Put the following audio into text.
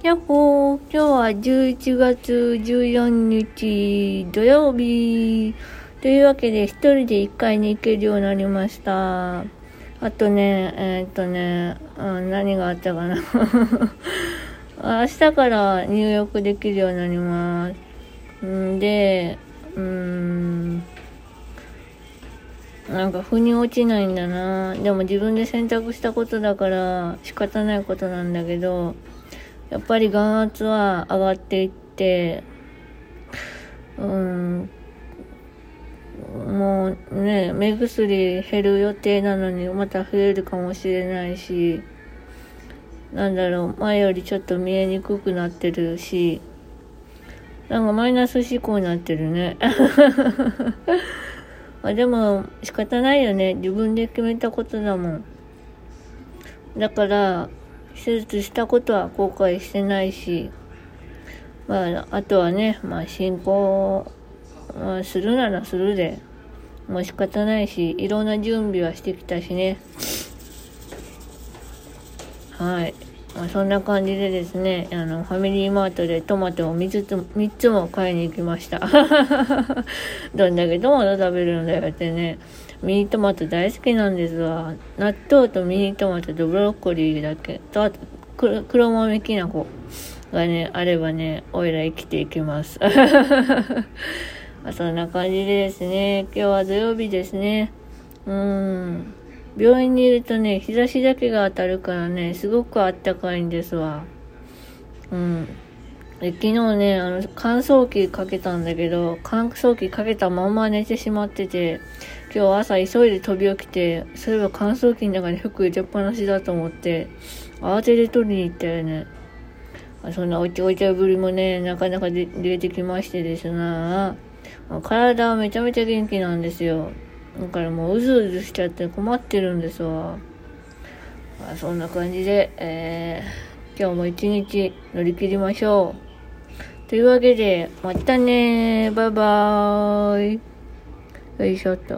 やっほー、今日は11月14日土曜日。というわけで、一人で1階に行けるようになりました。あとね、えー、っとね、うん、何があったかな。明日から入浴できるようになります。んで、うーん、なんか腑に落ちないんだな。でも自分で選択したことだから仕方ないことなんだけど、やっぱり眼圧は上がっていって、うん、もうね、目薬減る予定なのにまた増えるかもしれないし、なんだろう、前よりちょっと見えにくくなってるし、なんかマイナス思考になってるね。あでも仕方ないよね。自分で決めたことだもん。だから、手術したことは後悔してないし、まあ、あとはね、まあ、進行、まあ、するならするで、もう仕方ないし、いろんな準備はしてきたしね。はい。まあ、そんな感じでですね、あの、ファミリーマートでトマトを3つ ,3 つも買いに行きました。どんだけトマト食べるんだよってね。ミニトマト大好きなんですわ。納豆とミニトマトとブロッコリーだけと、あと黒豆きな粉がね、あればね、おいら生きていきます。そんな感じでですね、今日は土曜日ですね。うん。病院にいるとね、日差しだけが当たるからね、すごくあったかいんですわ。うん。で昨日ね、あの、乾燥機かけたんだけど、乾燥機かけたまま寝てしまってて、今日朝急いで飛び起きて、そういえば乾燥機の中に服入れっぱなしだと思って、慌てて取りに行ったよね。そんなおちおちゃぶりもね、なかなか出てきましてですな体はめちゃめちゃ元気なんですよ。だからもううずうずしちゃって困ってるんですわ。まあ、そんな感じで、えー、今日も一日乗り切りましょう。というわけで、またねバイバーイ。よいしょっと。